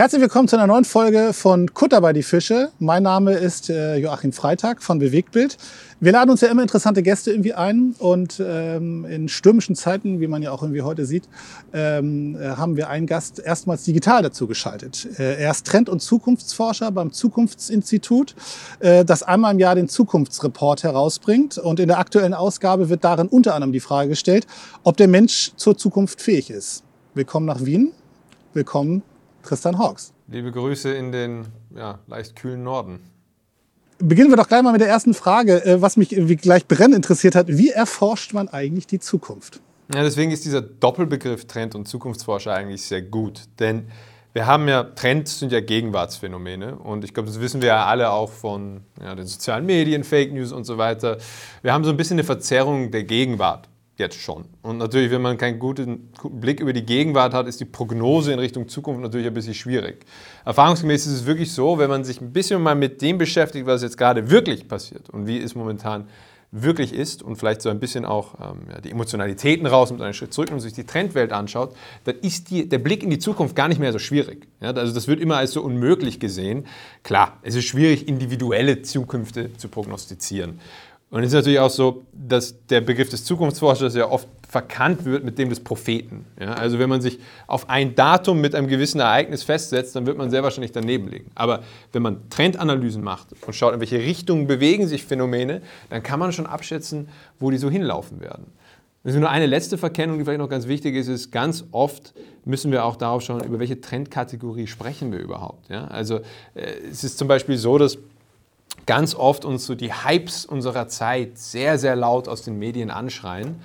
Herzlich willkommen zu einer neuen Folge von Kutter bei die Fische. Mein Name ist äh, Joachim Freitag von Bewegtbild. Wir laden uns ja immer interessante Gäste irgendwie ein und ähm, in stürmischen Zeiten, wie man ja auch irgendwie heute sieht, ähm, äh, haben wir einen Gast erstmals digital dazu geschaltet. Äh, er ist Trend- und Zukunftsforscher beim Zukunftsinstitut, äh, das einmal im Jahr den Zukunftsreport herausbringt und in der aktuellen Ausgabe wird darin unter anderem die Frage gestellt, ob der Mensch zur Zukunft fähig ist. Willkommen nach Wien. Willkommen Tristan Hawks. Liebe Grüße in den ja, leicht kühlen Norden. Beginnen wir doch gleich mal mit der ersten Frage, äh, was mich gleich brennend interessiert hat. Wie erforscht man eigentlich die Zukunft? Ja, deswegen ist dieser Doppelbegriff Trend- und Zukunftsforscher eigentlich sehr gut. Denn wir haben ja, Trends sind ja Gegenwartsphänomene und ich glaube, das wissen wir ja alle auch von ja, den sozialen Medien, Fake News und so weiter. Wir haben so ein bisschen eine Verzerrung der Gegenwart jetzt schon. Und natürlich, wenn man keinen guten, Blick über die Gegenwart hat, ist die Prognose in Richtung Zukunft natürlich ein bisschen schwierig. Erfahrungsgemäß ist es wirklich so, wenn man sich ein bisschen mal mit dem beschäftigt, was jetzt gerade wirklich passiert und wie es momentan wirklich ist und vielleicht so ein bisschen auch ähm, ja, die Emotionalitäten raus mit einem Schritt zurück und sich die Trendwelt anschaut, dann ist die, der Blick in die Zukunft gar nicht mehr so schwierig. Ja, also das wird immer als so unmöglich gesehen. Klar, es ist schwierig, individuelle Zukünfte zu prognostizieren. Und es ist natürlich auch so, dass der Begriff des Zukunftsforschers ja oft verkannt wird mit dem des Propheten. Ja, also wenn man sich auf ein Datum mit einem gewissen Ereignis festsetzt, dann wird man sehr wahrscheinlich daneben liegen. Aber wenn man Trendanalysen macht und schaut, in welche Richtung bewegen sich Phänomene, dann kann man schon abschätzen, wo die so hinlaufen werden. Ist nur eine letzte Verkennung, die vielleicht noch ganz wichtig ist, ist, ganz oft müssen wir auch darauf schauen, über welche Trendkategorie sprechen wir überhaupt. Ja? Also äh, es ist zum Beispiel so, dass ganz oft uns so die Hypes unserer Zeit sehr, sehr laut aus den Medien anschreien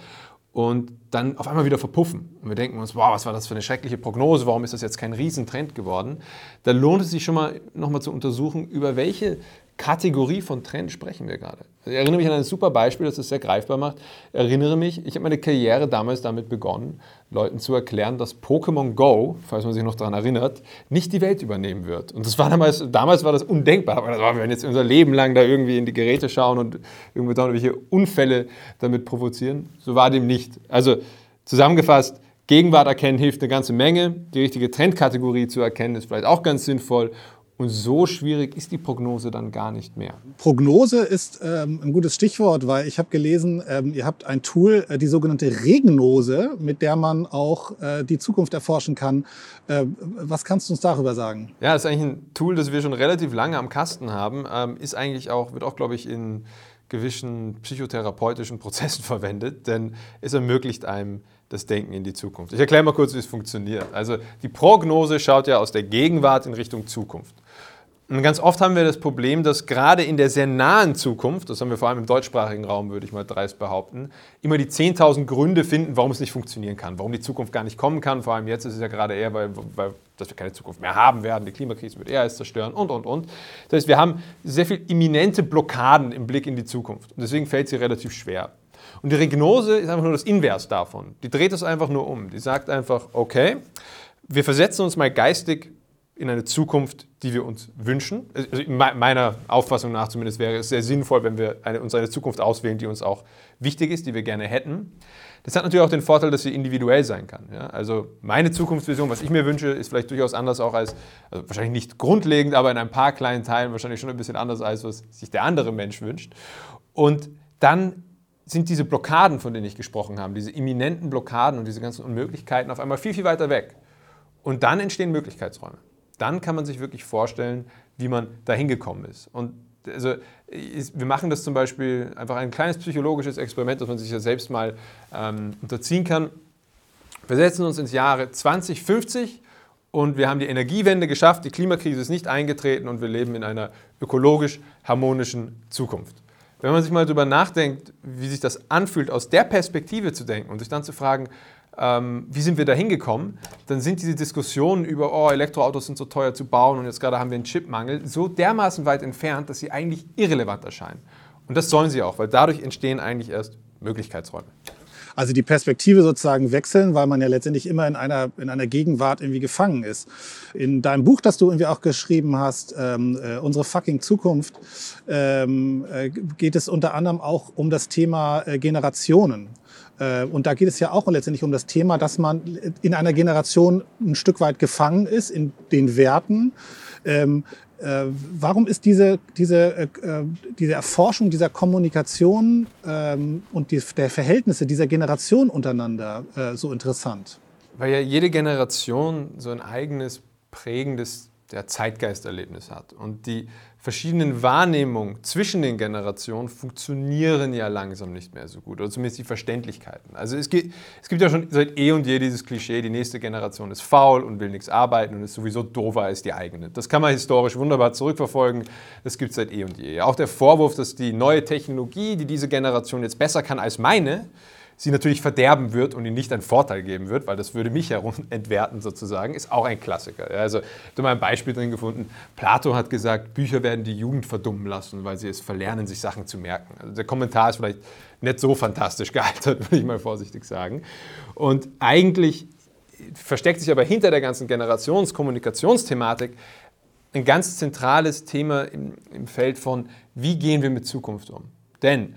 und dann auf einmal wieder verpuffen. Und wir denken uns, wow, was war das für eine schreckliche Prognose, warum ist das jetzt kein Riesentrend geworden? Da lohnt es sich schon mal nochmal zu untersuchen, über welche Kategorie von Trend sprechen wir gerade. Ich erinnere mich an ein super Beispiel, das das sehr greifbar macht. Ich erinnere mich, ich habe meine Karriere damals damit begonnen, Leuten zu erklären, dass Pokémon Go, falls man sich noch daran erinnert, nicht die Welt übernehmen wird. Und das war damals, damals war das undenkbar. Aber das war, wir werden jetzt unser Leben lang da irgendwie in die Geräte schauen und irgendwelche Unfälle damit provozieren. So war dem nicht. Also zusammengefasst, Gegenwart erkennen hilft eine ganze Menge. Die richtige Trendkategorie zu erkennen ist vielleicht auch ganz sinnvoll. Und so schwierig ist die Prognose dann gar nicht mehr. Prognose ist ähm, ein gutes Stichwort, weil ich habe gelesen, ähm, ihr habt ein Tool, äh, die sogenannte Regnose, mit der man auch äh, die Zukunft erforschen kann. Äh, was kannst du uns darüber sagen? Ja, das ist eigentlich ein Tool, das wir schon relativ lange am Kasten haben. Ähm, ist eigentlich auch, wird auch, glaube ich, in gewissen psychotherapeutischen Prozessen verwendet, denn es ermöglicht einem das Denken in die Zukunft. Ich erkläre mal kurz, wie es funktioniert. Also die Prognose schaut ja aus der Gegenwart in Richtung Zukunft. Und ganz oft haben wir das Problem, dass gerade in der sehr nahen Zukunft, das haben wir vor allem im deutschsprachigen Raum, würde ich mal dreist behaupten, immer die 10.000 Gründe finden, warum es nicht funktionieren kann, warum die Zukunft gar nicht kommen kann. Vor allem jetzt ist es ja gerade eher, weil, weil dass wir keine Zukunft mehr haben werden, die Klimakrise wird eher als zerstören und, und, und. Das heißt, wir haben sehr viele imminente Blockaden im Blick in die Zukunft. Und deswegen fällt sie relativ schwer. Und die Regnose ist einfach nur das Invers davon. Die dreht es einfach nur um. Die sagt einfach, okay, wir versetzen uns mal geistig in eine Zukunft, die wir uns wünschen. Also meiner Auffassung nach zumindest wäre es sehr sinnvoll, wenn wir eine, uns eine Zukunft auswählen, die uns auch wichtig ist, die wir gerne hätten. Das hat natürlich auch den Vorteil, dass sie individuell sein kann. Ja? Also meine Zukunftsvision, was ich mir wünsche, ist vielleicht durchaus anders auch als, also wahrscheinlich nicht grundlegend, aber in ein paar kleinen Teilen wahrscheinlich schon ein bisschen anders als was sich der andere Mensch wünscht. Und dann sind diese Blockaden, von denen ich gesprochen habe, diese imminenten Blockaden und diese ganzen Unmöglichkeiten auf einmal viel, viel weiter weg. Und dann entstehen Möglichkeitsräume. Dann kann man sich wirklich vorstellen, wie man da hingekommen ist. Und also, wir machen das zum Beispiel einfach ein kleines psychologisches Experiment, das man sich ja selbst mal ähm, unterziehen kann. Wir setzen uns ins Jahre 2050 und wir haben die Energiewende geschafft, die Klimakrise ist nicht eingetreten und wir leben in einer ökologisch harmonischen Zukunft. Wenn man sich mal darüber nachdenkt, wie sich das anfühlt, aus der Perspektive zu denken und sich dann zu fragen, ähm, wie sind wir da hingekommen, dann sind diese Diskussionen über, oh, Elektroautos sind so teuer zu bauen und jetzt gerade haben wir einen Chipmangel, so dermaßen weit entfernt, dass sie eigentlich irrelevant erscheinen. Und das sollen sie auch, weil dadurch entstehen eigentlich erst Möglichkeitsräume. Also die Perspektive sozusagen wechseln, weil man ja letztendlich immer in einer, in einer Gegenwart irgendwie gefangen ist. In deinem Buch, das du irgendwie auch geschrieben hast, ähm, äh, Unsere fucking Zukunft, ähm, äh, geht es unter anderem auch um das Thema äh, Generationen. Äh, und da geht es ja auch letztendlich um das Thema, dass man in einer Generation ein Stück weit gefangen ist in den Werten. Ähm, äh, warum ist diese, diese, äh, diese Erforschung dieser Kommunikation ähm, und der Verhältnisse dieser Generation untereinander so interessant? Weil ja jede Generation so ein eigenes prägendes der Zeitgeisterlebnis hat. Und die verschiedenen Wahrnehmungen zwischen den Generationen funktionieren ja langsam nicht mehr so gut, oder zumindest die Verständlichkeiten. Also es gibt, es gibt ja schon seit eh und je dieses Klischee, die nächste Generation ist faul und will nichts arbeiten und ist sowieso doofer als die eigene. Das kann man historisch wunderbar zurückverfolgen, das gibt es seit eh und je. Auch der Vorwurf, dass die neue Technologie, die diese Generation jetzt besser kann als meine, sie natürlich verderben wird und ihnen nicht einen Vorteil geben wird, weil das würde mich herum entwerten sozusagen, ist auch ein Klassiker. Also, ich habe mal ein Beispiel drin gefunden. Plato hat gesagt, Bücher werden die Jugend verdummen lassen, weil sie es verlernen, sich Sachen zu merken. Also der Kommentar ist vielleicht nicht so fantastisch gealtert, würde ich mal vorsichtig sagen. Und eigentlich versteckt sich aber hinter der ganzen Generations-Kommunikationsthematik ein ganz zentrales Thema im, im Feld von, wie gehen wir mit Zukunft um. Denn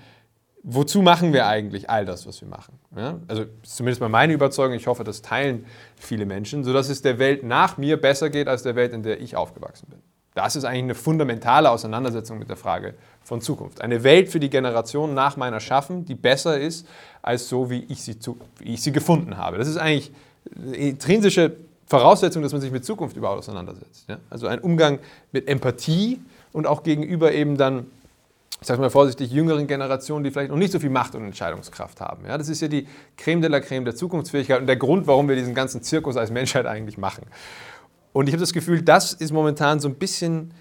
wozu machen wir eigentlich all das, was wir machen? Ja? Also zumindest mal meine Überzeugung, ich hoffe, das teilen viele Menschen, sodass es der Welt nach mir besser geht als der Welt, in der ich aufgewachsen bin. Das ist eigentlich eine fundamentale Auseinandersetzung mit der Frage von Zukunft. Eine Welt für die Generation nach meiner schaffen, die besser ist als so, wie ich sie, zu, wie ich sie gefunden habe. Das ist eigentlich eine intrinsische Voraussetzung, dass man sich mit Zukunft überhaupt auseinandersetzt. Ja? Also ein Umgang mit Empathie und auch gegenüber eben dann ich sage mal vorsichtig, jüngeren Generationen, die vielleicht noch nicht so viel Macht und Entscheidungskraft haben. Ja, das ist ja die Creme de la Creme der Zukunftsfähigkeit und der Grund, warum wir diesen ganzen Zirkus als Menschheit eigentlich machen. Und ich habe das Gefühl, das ist momentan so ein bisschen,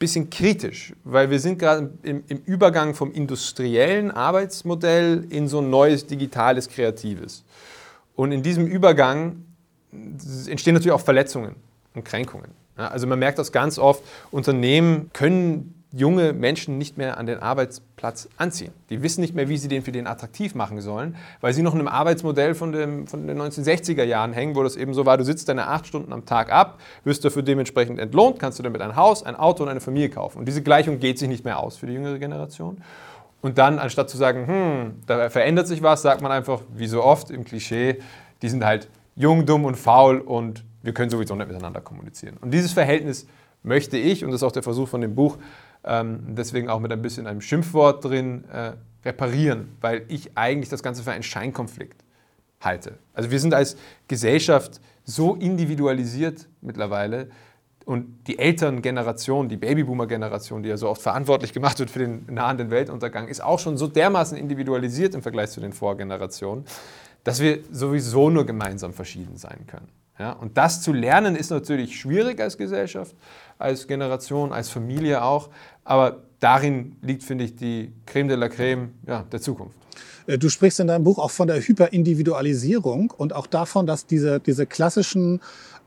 bisschen kritisch, weil wir sind gerade im, im Übergang vom industriellen Arbeitsmodell in so ein neues digitales Kreatives. Und in diesem Übergang entstehen natürlich auch Verletzungen und Kränkungen. Ja, also man merkt das ganz oft, Unternehmen können junge Menschen nicht mehr an den Arbeitsplatz anziehen. Die wissen nicht mehr, wie sie den für den attraktiv machen sollen, weil sie noch in einem Arbeitsmodell von, dem, von den 1960er Jahren hängen, wo das eben so war, du sitzt deine acht Stunden am Tag ab, wirst dafür dementsprechend entlohnt, kannst du damit ein Haus, ein Auto und eine Familie kaufen. Und diese Gleichung geht sich nicht mehr aus für die jüngere Generation. Und dann, anstatt zu sagen, hm, da verändert sich was, sagt man einfach, wie so oft im Klischee, die sind halt jung, dumm und faul und wir können sowieso nicht miteinander kommunizieren. Und dieses Verhältnis möchte ich, und das ist auch der Versuch von dem Buch, deswegen auch mit ein bisschen einem Schimpfwort drin, äh, reparieren, weil ich eigentlich das Ganze für einen Scheinkonflikt halte. Also wir sind als Gesellschaft so individualisiert mittlerweile und die älteren Generationen, die Babyboomer-Generation, die ja so oft verantwortlich gemacht wird für den nahenden Weltuntergang, ist auch schon so dermaßen individualisiert im Vergleich zu den Vorgenerationen, dass wir sowieso nur gemeinsam verschieden sein können. Ja, und das zu lernen ist natürlich schwierig als Gesellschaft, als Generation, als Familie auch. Aber darin liegt, finde ich, die Creme de la Creme ja, der Zukunft. Äh, du sprichst in deinem Buch auch von der Hyperindividualisierung und auch davon, dass diese, diese klassischen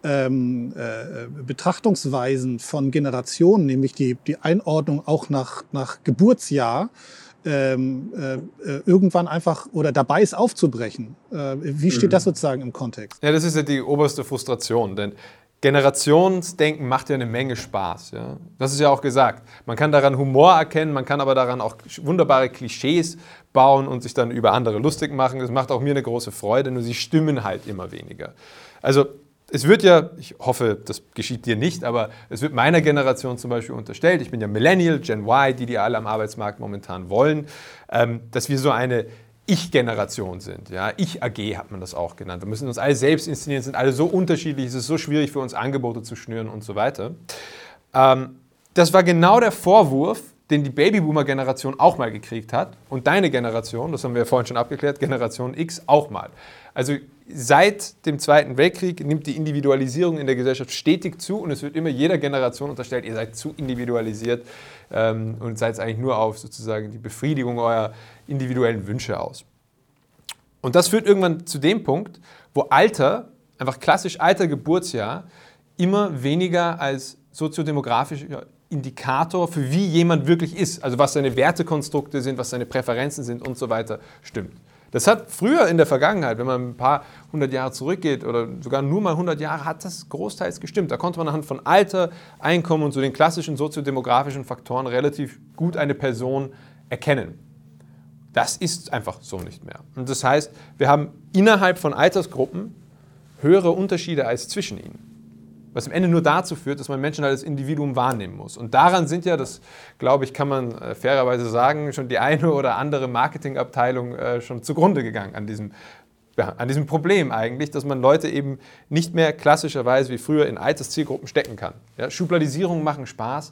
ähm, äh, Betrachtungsweisen von Generationen, nämlich die, die Einordnung auch nach, nach Geburtsjahr, ähm, äh, irgendwann einfach oder dabei ist aufzubrechen. Äh, wie steht mhm. das sozusagen im Kontext? Ja, das ist ja die oberste Frustration, denn Generationsdenken macht ja eine Menge Spaß. Ja? Das ist ja auch gesagt. Man kann daran Humor erkennen, man kann aber daran auch wunderbare Klischees bauen und sich dann über andere lustig machen. Das macht auch mir eine große Freude, nur sie stimmen halt immer weniger. Also es wird ja, ich hoffe, das geschieht dir nicht, aber es wird meiner Generation zum Beispiel unterstellt, ich bin ja Millennial, Gen Y, die die alle am Arbeitsmarkt momentan wollen, ähm, dass wir so eine ich-Generation sind. Ja? Ich-AG hat man das auch genannt. Wir müssen uns alle selbst inszenieren, sind alle so unterschiedlich, es ist so schwierig für uns Angebote zu schnüren und so weiter. Ähm, das war genau der Vorwurf, den die Babyboomer-Generation auch mal gekriegt hat und deine Generation, das haben wir ja vorhin schon abgeklärt, Generation X auch mal. Also seit dem Zweiten Weltkrieg nimmt die Individualisierung in der Gesellschaft stetig zu und es wird immer jeder Generation unterstellt, ihr seid zu individualisiert ähm, und seid eigentlich nur auf sozusagen die Befriedigung eurer individuellen Wünsche aus. Und das führt irgendwann zu dem Punkt, wo Alter, einfach klassisch Alter, Geburtsjahr, immer weniger als soziodemografischer Indikator für wie jemand wirklich ist, also was seine Wertekonstrukte sind, was seine Präferenzen sind und so weiter, stimmt. Das hat früher in der Vergangenheit, wenn man ein paar hundert Jahre zurückgeht oder sogar nur mal 100 Jahre, hat das großteils gestimmt. Da konnte man anhand von Alter, Einkommen und so den klassischen soziodemografischen Faktoren relativ gut eine Person erkennen. Das ist einfach so nicht mehr. Und das heißt, wir haben innerhalb von Altersgruppen höhere Unterschiede als zwischen ihnen. Was am Ende nur dazu führt, dass man Menschen als Individuum wahrnehmen muss. Und daran sind ja, das glaube ich, kann man äh, fairerweise sagen, schon die eine oder andere Marketingabteilung äh, schon zugrunde gegangen an diesem, ja, an diesem Problem eigentlich, dass man Leute eben nicht mehr klassischerweise wie früher in Alterszielgruppen stecken kann. Ja, Schubladisierungen machen Spaß,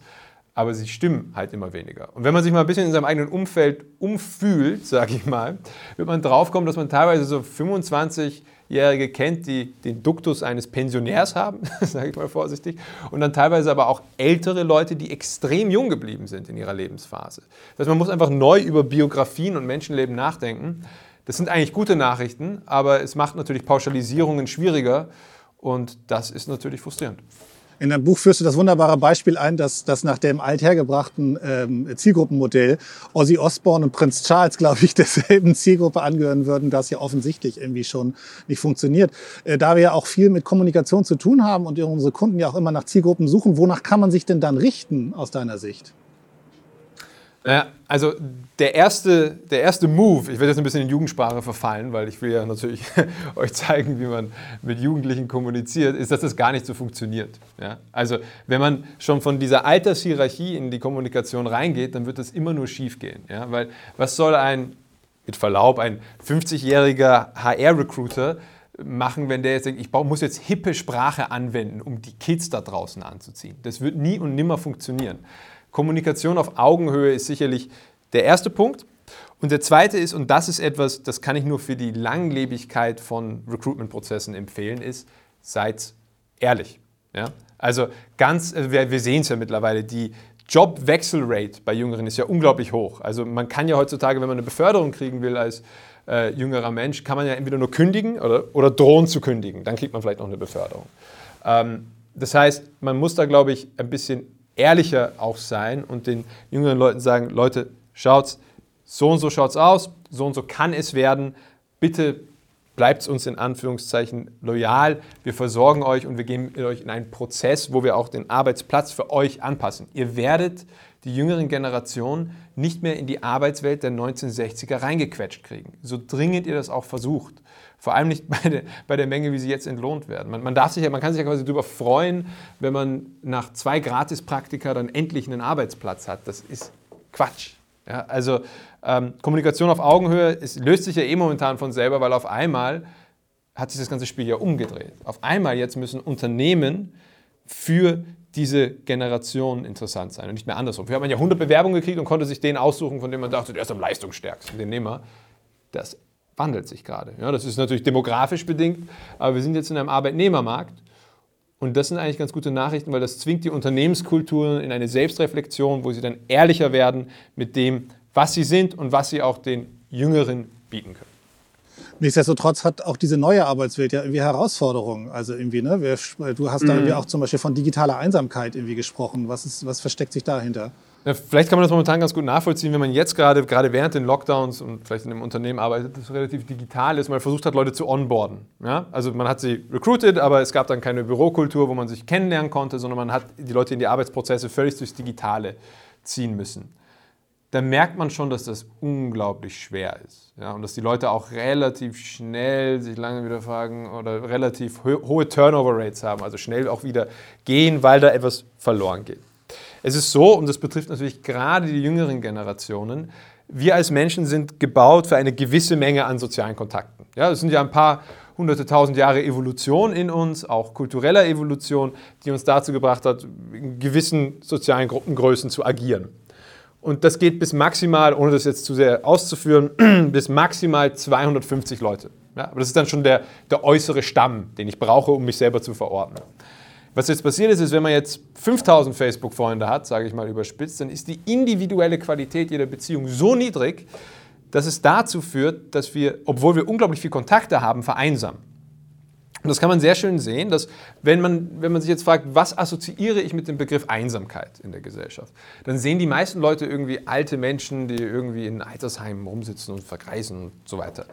aber sie stimmen halt immer weniger. Und wenn man sich mal ein bisschen in seinem eigenen Umfeld umfühlt, sage ich mal, wird man draufkommen, dass man teilweise so 25 Jährige kennt, die den Duktus eines Pensionärs haben, sage ich mal vorsichtig, und dann teilweise aber auch ältere Leute, die extrem jung geblieben sind in ihrer Lebensphase. Das heißt, man muss einfach neu über Biografien und Menschenleben nachdenken. Das sind eigentlich gute Nachrichten, aber es macht natürlich Pauschalisierungen schwieriger und das ist natürlich frustrierend. In deinem Buch führst du das wunderbare Beispiel ein, dass, dass nach dem althergebrachten ähm, Zielgruppenmodell Ozzy Osbourne und Prinz Charles, glaube ich, derselben Zielgruppe angehören würden, das ja offensichtlich irgendwie schon nicht funktioniert. Äh, da wir ja auch viel mit Kommunikation zu tun haben und unsere Kunden ja auch immer nach Zielgruppen suchen, wonach kann man sich denn dann richten aus deiner Sicht? Ja, also der erste, der erste Move, ich werde jetzt ein bisschen in Jugendsprache verfallen, weil ich will ja natürlich euch zeigen, wie man mit Jugendlichen kommuniziert, ist, dass das gar nicht so funktioniert. Ja? Also wenn man schon von dieser Altershierarchie in die Kommunikation reingeht, dann wird das immer nur schief gehen. Ja? Weil was soll ein, mit Verlaub, ein 50-jähriger HR-Recruiter machen, wenn der jetzt denkt, ich muss jetzt hippe Sprache anwenden, um die Kids da draußen anzuziehen. Das wird nie und nimmer funktionieren. Kommunikation auf Augenhöhe ist sicherlich der erste Punkt. Und der zweite ist, und das ist etwas, das kann ich nur für die Langlebigkeit von Recruitment-Prozessen empfehlen, ist, seid ehrlich. Ja? Also ganz, äh, wir, sehen es ja mittlerweile, die Jobwechselrate bei Jüngeren ist ja unglaublich hoch. Also man kann ja heutzutage, wenn man eine Beförderung kriegen will als äh, jüngerer Mensch, kann man ja entweder nur kündigen oder, oder drohen zu kündigen. Dann kriegt man vielleicht noch eine Beförderung. Ähm, das heißt, man muss da, glaube ich, ein bisschen ehrlicher auch sein und den jüngeren Leuten sagen, Leute, schaut's, so und so schaut's aus, so und so kann es werden. Bitte bleibt uns in Anführungszeichen loyal. Wir versorgen euch und wir gehen mit euch in einen Prozess, wo wir auch den Arbeitsplatz für euch anpassen. Ihr werdet die jüngeren Generationen nicht mehr in die Arbeitswelt der 1960er reingequetscht kriegen. So dringend ihr das auch versucht. Vor allem nicht bei der, bei der Menge, wie sie jetzt entlohnt werden. Man, man, darf sich ja, man kann sich ja quasi darüber freuen, wenn man nach zwei Gratispraktika dann endlich einen Arbeitsplatz hat. Das ist Quatsch. Ja, also ähm, Kommunikation auf Augenhöhe es löst sich ja eh momentan von selber, weil auf einmal hat sich das ganze Spiel ja umgedreht. Auf einmal jetzt müssen Unternehmen für diese Generation interessant sein und nicht mehr andersrum. Wir haben ja 100 Bewerbungen gekriegt und konnte sich den aussuchen, von dem man dachte, der ist am leistungsstärksten, den nehmen wir. Das wandelt sich gerade. Ja, das ist natürlich demografisch bedingt, aber wir sind jetzt in einem Arbeitnehmermarkt und das sind eigentlich ganz gute Nachrichten, weil das zwingt die Unternehmenskulturen in eine Selbstreflexion, wo sie dann ehrlicher werden mit dem, was sie sind und was sie auch den Jüngeren bieten können. Nichtsdestotrotz hat auch diese neue Arbeitswelt ja irgendwie Herausforderungen. Also irgendwie, ne? Du hast da irgendwie mhm. auch zum Beispiel von digitaler Einsamkeit irgendwie gesprochen. Was, ist, was versteckt sich dahinter? Ja, vielleicht kann man das momentan ganz gut nachvollziehen, wenn man jetzt gerade, gerade während den Lockdowns und vielleicht in einem Unternehmen arbeitet, das relativ digital ist, mal versucht hat, Leute zu onboarden. Ja? Also man hat sie recruited, aber es gab dann keine Bürokultur, wo man sich kennenlernen konnte, sondern man hat die Leute in die Arbeitsprozesse völlig durchs Digitale ziehen müssen. Da merkt man schon, dass das unglaublich schwer ist. Ja? Und dass die Leute auch relativ schnell sich lange wieder fragen oder relativ hohe Turnover-Rates haben, also schnell auch wieder gehen, weil da etwas verloren geht. Es ist so, und das betrifft natürlich gerade die jüngeren Generationen, wir als Menschen sind gebaut für eine gewisse Menge an sozialen Kontakten. Ja, es sind ja ein paar hunderte tausend Jahre Evolution in uns, auch kultureller Evolution, die uns dazu gebracht hat, in gewissen sozialen Gruppengrößen zu agieren. Und das geht bis maximal, ohne das jetzt zu sehr auszuführen, bis maximal 250 Leute. Ja, aber das ist dann schon der, der äußere Stamm, den ich brauche, um mich selber zu verordnen. Was jetzt passiert ist, ist, wenn man jetzt 5000 Facebook-Freunde hat, sage ich mal überspitzt, dann ist die individuelle Qualität jeder Beziehung so niedrig, dass es dazu führt, dass wir, obwohl wir unglaublich viel Kontakte haben, vereinsamen. Und das kann man sehr schön sehen, dass wenn man, wenn man sich jetzt fragt, was assoziiere ich mit dem Begriff Einsamkeit in der Gesellschaft, dann sehen die meisten Leute irgendwie alte Menschen, die irgendwie in Altersheimen rumsitzen und vergreisen und so weiter.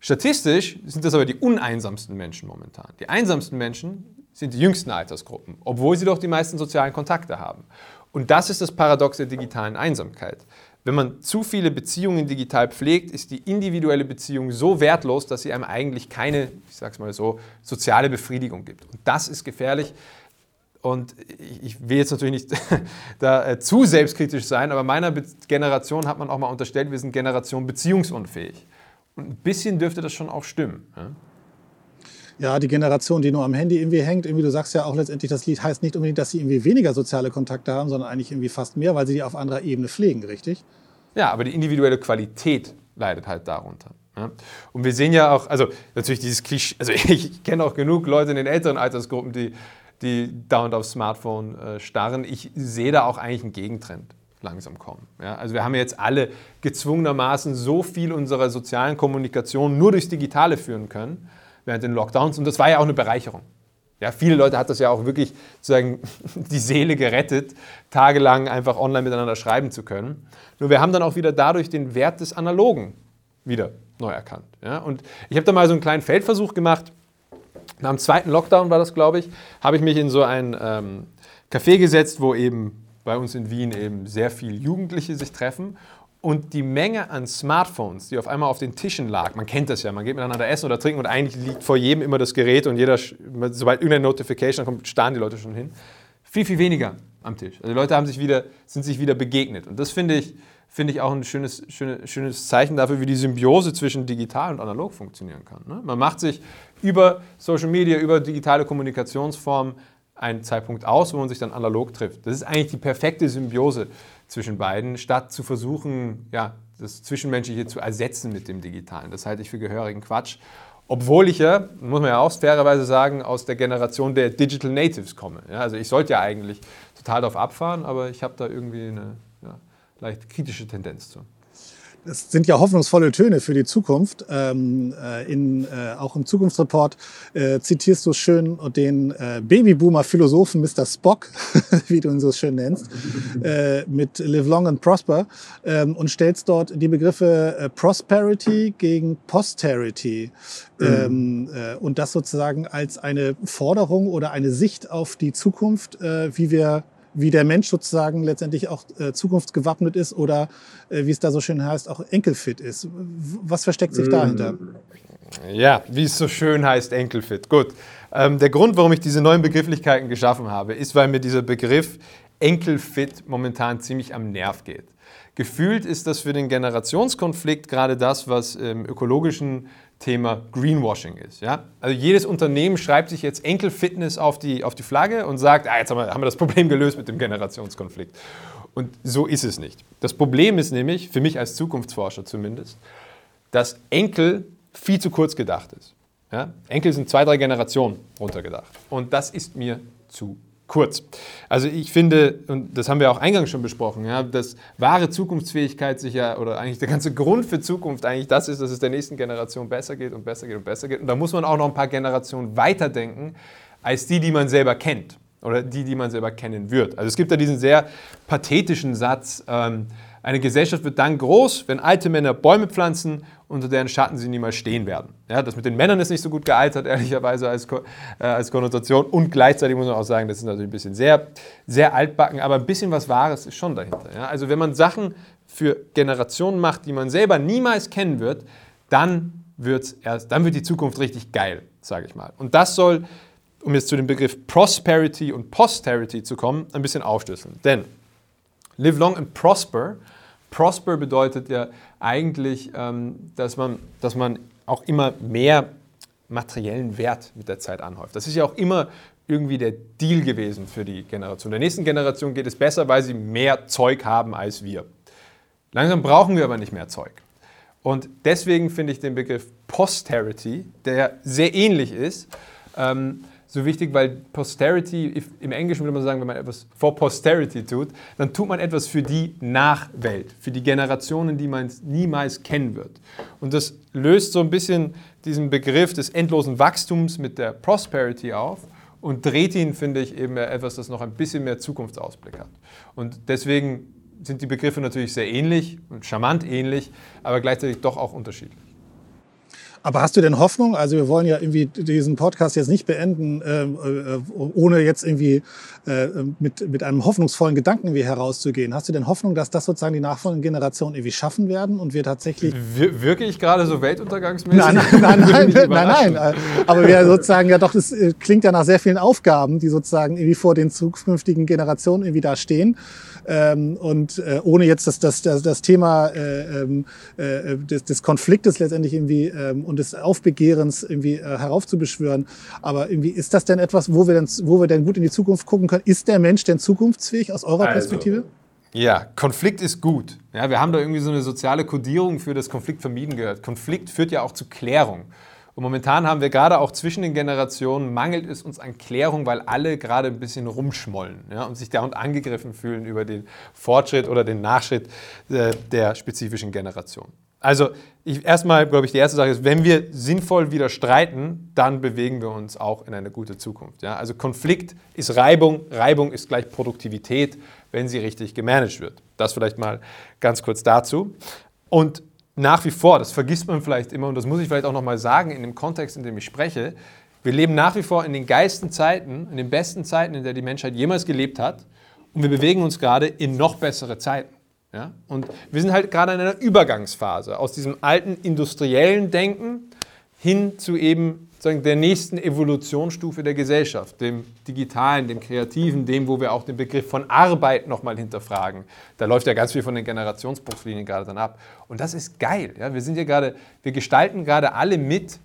Statistisch sind das aber die uneinsamsten Menschen momentan. Die einsamsten Menschen sind die jüngsten Altersgruppen, obwohl sie doch die meisten sozialen Kontakte haben. Und das ist das Paradox der digitalen Einsamkeit. wenn man zu viele Beziehungen digital pflegt, ist die individuelle Beziehung so wertlos, dass sie einem eigentlich keine, ich sag's mal so, soziale Befriedigung gibt. Und das ist gefährlich. Und ich will jetzt natürlich nicht da äh, zu selbstkritisch sein, aber meiner Generation hat man auch mal unterstellt, wir sind Generation beziehungsunfähig. Und ein bisschen dürfte das schon auch stimmen. Ja? Die Generation, die nur am Handy irgendwie hängt, irgendwie, du sagst ja auch letztendlich, das Lied heißt nicht unbedingt, dass sie irgendwie weniger soziale Kontakte haben, sondern eigentlich irgendwie fast mehr, weil sie die auf anderer Ebene pflegen, richtig? Ja, aber die individuelle Qualität leidet halt darunter. Ja? Und wir sehen ja auch, also natürlich dieses Klischee, also ich kenne auch genug Leute in den älteren Altersgruppen, die, die dauernd aufs Smartphone äh, starren. Ich sehe da auch eigentlich einen Gegentrend langsam kommen. Ja? Also wir haben jetzt alle gezwungenermaßen so viel unserer sozialen Kommunikation nur durchs Digitale führen können während den Lockdowns. Und das war ja auch eine Bereicherung. Ja, viele Leute hat das ja auch wirklich sozusagen die Seele gerettet, tagelang einfach online miteinander schreiben zu können. Nur wir haben dann auch wieder dadurch den Wert des Analogen wieder neu erkannt. Ja, und ich habe da mal so einen kleinen Feldversuch gemacht. Nach dem zweiten Lockdown war das, glaube ich, habe ich mich in so ein ähm, Café gesetzt, wo eben bei uns in Wien eben sehr viele Jugendliche sich treffen und die Menge an Smartphones, die auf einmal auf den Tischen lag, man kennt das ja, man geht miteinander essen oder trinken und eigentlich liegt vor jedem immer das Gerät und jeder, sobald irgendeine Notification kommt, starren die Leute schon hin. Viel, viel weniger am Tisch. Also die Leute haben sich wieder, sind sich wieder begegnet. Und das finde ich, finde ich auch ein schönes, schönes, schönes Zeichen dafür, wie die Symbiose zwischen digital und analog funktionieren kann. Ne? Man macht sich über Social Media, über digitale Kommunikationsformen einen Zeitpunkt aus, wo man sich dann analog trifft. Das ist eigentlich die perfekte Symbiose zwischen beiden, statt zu versuchen, ja, das Zwischenmenschliche zu ersetzen mit dem Digitalen. Das halte ich für gehörigen Quatsch. Obwohl ich ja, muss man ja auch fairerweise sagen, aus der Generation der Digital Natives komme. Ja, also ich sollte ja eigentlich total darauf abfahren, aber ich habe da irgendwie eine ja, leicht kritische Tendenz zu. Es sind ja hoffnungsvolle Töne für die Zukunft. Ähm, äh, in, äh, auch im Zukunftsreport äh, zitierst du schön den äh, Babyboomer-Philosophen Mr. Spock, wie du ihn so schön nennst, äh, mit Live Long and Prosper ähm, und stellst dort die Begriffe äh, Prosperity gegen Posterity mhm. ähm, und das sozusagen als eine Forderung oder eine Sicht auf die Zukunft, wie wir wie der Mensch sozusagen letztendlich auch äh, zukunftsgewappnet ist oder, äh, wie es da so schön heißt, auch enkelfit ist. Was versteckt sich dahinter? Ja, wie es so schön heißt, enkelfit. Gut. Ähm, der Grund, warum ich diese neuen Begrifflichkeiten geschaffen habe, ist, weil mir dieser Begriff enkelfit momentan ziemlich am Nerv geht. Gefühlt ist das für den Generationskonflikt gerade das, was im ökologischen Thema Greenwashing ist. Ja? Also jedes Unternehmen schreibt sich jetzt Enkelfitness auf die, auf die Flagge und sagt, ah, jetzt haben wir, haben wir das Problem gelöst mit dem Generationskonflikt. Und so ist es nicht. Das Problem ist nämlich, für mich als Zukunftsforscher zumindest, dass Enkel viel zu kurz gedacht ist. Ja? Enkel sind zwei, drei Generationen runtergedacht. Und das ist mir zu kurz. Also ich finde, und das haben wir auch eingangs schon besprochen, ja, dass wahre Zukunftsfähigkeit sich ja, oder eigentlich der ganze Grund für Zukunft eigentlich das ist, dass es der nächsten Generation besser geht und besser geht und besser geht. Und da muss man auch noch ein paar Generationen weiterdenken, als die, die man selber kennt oder die, die man selber kennen wird. Also es gibt da diesen sehr pathetischen Satz, ähm, eine Gesellschaft wird dann groß, wenn alte Männer Bäume pflanzen, unter deren Schatten sie niemals stehen werden. Ja, das mit den Männern ist nicht so gut gealtert, ehrlicherweise als, äh, als Konnotation. Und gleichzeitig muss man auch sagen, das ist natürlich ein bisschen sehr, sehr altbacken, aber ein bisschen was Wahres ist schon dahinter. Ja? Also wenn man Sachen für Generationen macht, die man selber niemals kennen wird, dann, wird's erst, dann wird die Zukunft richtig geil, sage ich mal. Und das soll, um jetzt zu dem Begriff Prosperity und Posterity zu kommen, ein bisschen aufschlüsseln. Denn Live long and prosper Prosper bedeutet ja eigentlich, ähm, dass, man, dass man auch immer mehr materiellen Wert mit der Zeit anhäuft. Das ist ja auch immer irgendwie der Deal gewesen für die Generation. Der nächsten Generation geht es besser, weil sie mehr Zeug haben als wir. Langsam brauchen wir aber nicht mehr Zeug. Und deswegen finde ich den Begriff Posterity, der sehr ähnlich ist, ähm, so wichtig, weil Posterity, im Englischen würde man sagen, wenn man etwas for Posterity tut, dann tut man etwas für die Nachwelt, für die Generationen, die man niemals kennen wird. Und das löst so ein bisschen diesen Begriff des endlosen Wachstums mit der Prosperity auf und dreht ihn, finde ich, eben etwas, das noch ein bisschen mehr Zukunftsausblick hat. Und deswegen sind die Begriffe natürlich sehr ähnlich und charmant ähnlich, aber gleichzeitig doch auch unterschiedlich. Aber hast du denn Hoffnung? Also wir wollen ja irgendwie diesen Podcast jetzt nicht beenden, ähm, äh, ohne jetzt irgendwie äh, mit, mit einem hoffnungsvollen Gedanken wie herauszugehen. Hast du denn Hoffnung, dass das sozusagen die nachfolgenden Generationen irgendwie schaffen werden und wir tatsächlich... Wir, wirklich gerade so weltuntergangsmäßig? Nein, nein, nein, nein, nein, nein. Aber wir sozusagen, ja doch, das äh, klingt ja nach sehr vielen Aufgaben, die sozusagen irgendwie vor den zukünftigen Generationen irgendwie da stehen. Ähm, und äh, ohne jetzt das, das, das, das Thema äh, ähm, äh, des, des Konfliktes letztendlich irgendwie ähm, und des Aufbegehrens irgendwie äh, heraufzubeschwören. Aber irgendwie ist das denn etwas, wo wir denn, wo wir denn gut in die Zukunft gucken können? Ist der Mensch denn zukunftsfähig aus eurer also, Perspektive? Ja, Konflikt ist gut. Ja, wir haben da irgendwie so eine soziale Kodierung für das Konflikt vermieden gehört. Konflikt führt ja auch zu Klärung. Und momentan haben wir gerade auch zwischen den Generationen, mangelt es uns an Klärung, weil alle gerade ein bisschen rumschmollen ja, und sich dauernd angegriffen fühlen über den Fortschritt oder den Nachschritt äh, der spezifischen Generation. Also ich, erstmal, glaube ich, die erste Sache ist, wenn wir sinnvoll wieder streiten, dann bewegen wir uns auch in eine gute Zukunft. Ja? Also Konflikt ist Reibung, Reibung ist gleich Produktivität, wenn sie richtig gemanagt wird. Das vielleicht mal ganz kurz dazu. Und nach wie vor, das vergisst man vielleicht immer und das muss ich vielleicht auch nochmal sagen in dem Kontext, in dem ich spreche, wir leben nach wie vor in den geilsten Zeiten, in den besten Zeiten, in der die Menschheit jemals gelebt hat und wir bewegen uns gerade in noch bessere Zeiten. Ja? Und wir sind halt gerade in einer Übergangsphase aus diesem alten industriellen Denken hin zu eben sagen, der nächsten Evolutionsstufe der Gesellschaft, dem digitalen, dem kreativen, dem, wo wir auch den Begriff von Arbeit nochmal hinterfragen. Da läuft ja ganz viel von den Generationsbruchslinien gerade dann ab. Und das ist geil. Ja? Wir sind ja gerade, wir gestalten gerade alle mit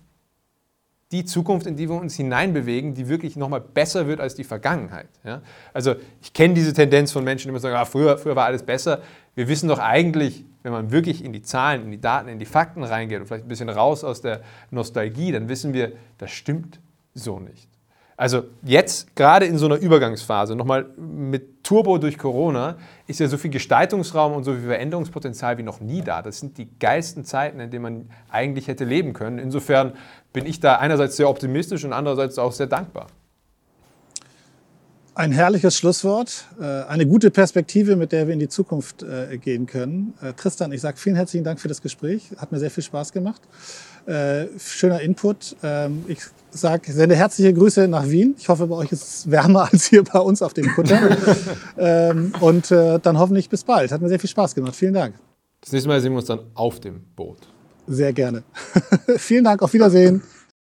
die Zukunft, in die wir uns hineinbewegen, die wirklich nochmal besser wird als die Vergangenheit. Ja? Also ich kenne diese Tendenz von Menschen, die immer sagen, ah, früher, früher war alles besser. Wir wissen doch eigentlich, wenn man wirklich in die Zahlen, in die Daten, in die Fakten reingeht und vielleicht ein bisschen raus aus der Nostalgie, dann wissen wir, das stimmt so nicht. Also jetzt gerade in so einer Übergangsphase, nochmal mit Turbo durch Corona, ist ja so viel Gestaltungsraum und so viel Veränderungspotenzial wie noch nie da. Das sind die geilsten Zeiten, in denen man eigentlich hätte leben können. Insofern bin ich da einerseits sehr optimistisch und andererseits auch sehr dankbar. Ein herrliches Schlusswort, äh, eine gute Perspektive, mit der wir in die Zukunft äh, gehen können. Äh, Tristan, ich sage vielen herzlichen Dank für das Gespräch. Hat mir sehr viel Spaß gemacht. Schöner Input. Ähm, ich sage, sende herzliche Grüße nach Wien. Ich hoffe, bei euch ist es wärmer als hier bei uns auf dem Kutter. Ähm, und dann hoffentlich bis bald. Hat mir sehr viel Spaß gemacht. Vielen Dank. Das nächste Mal sehen wir uns dann auf dem Boot. Sehr gerne. Vielen Dank. Auf Wiedersehen.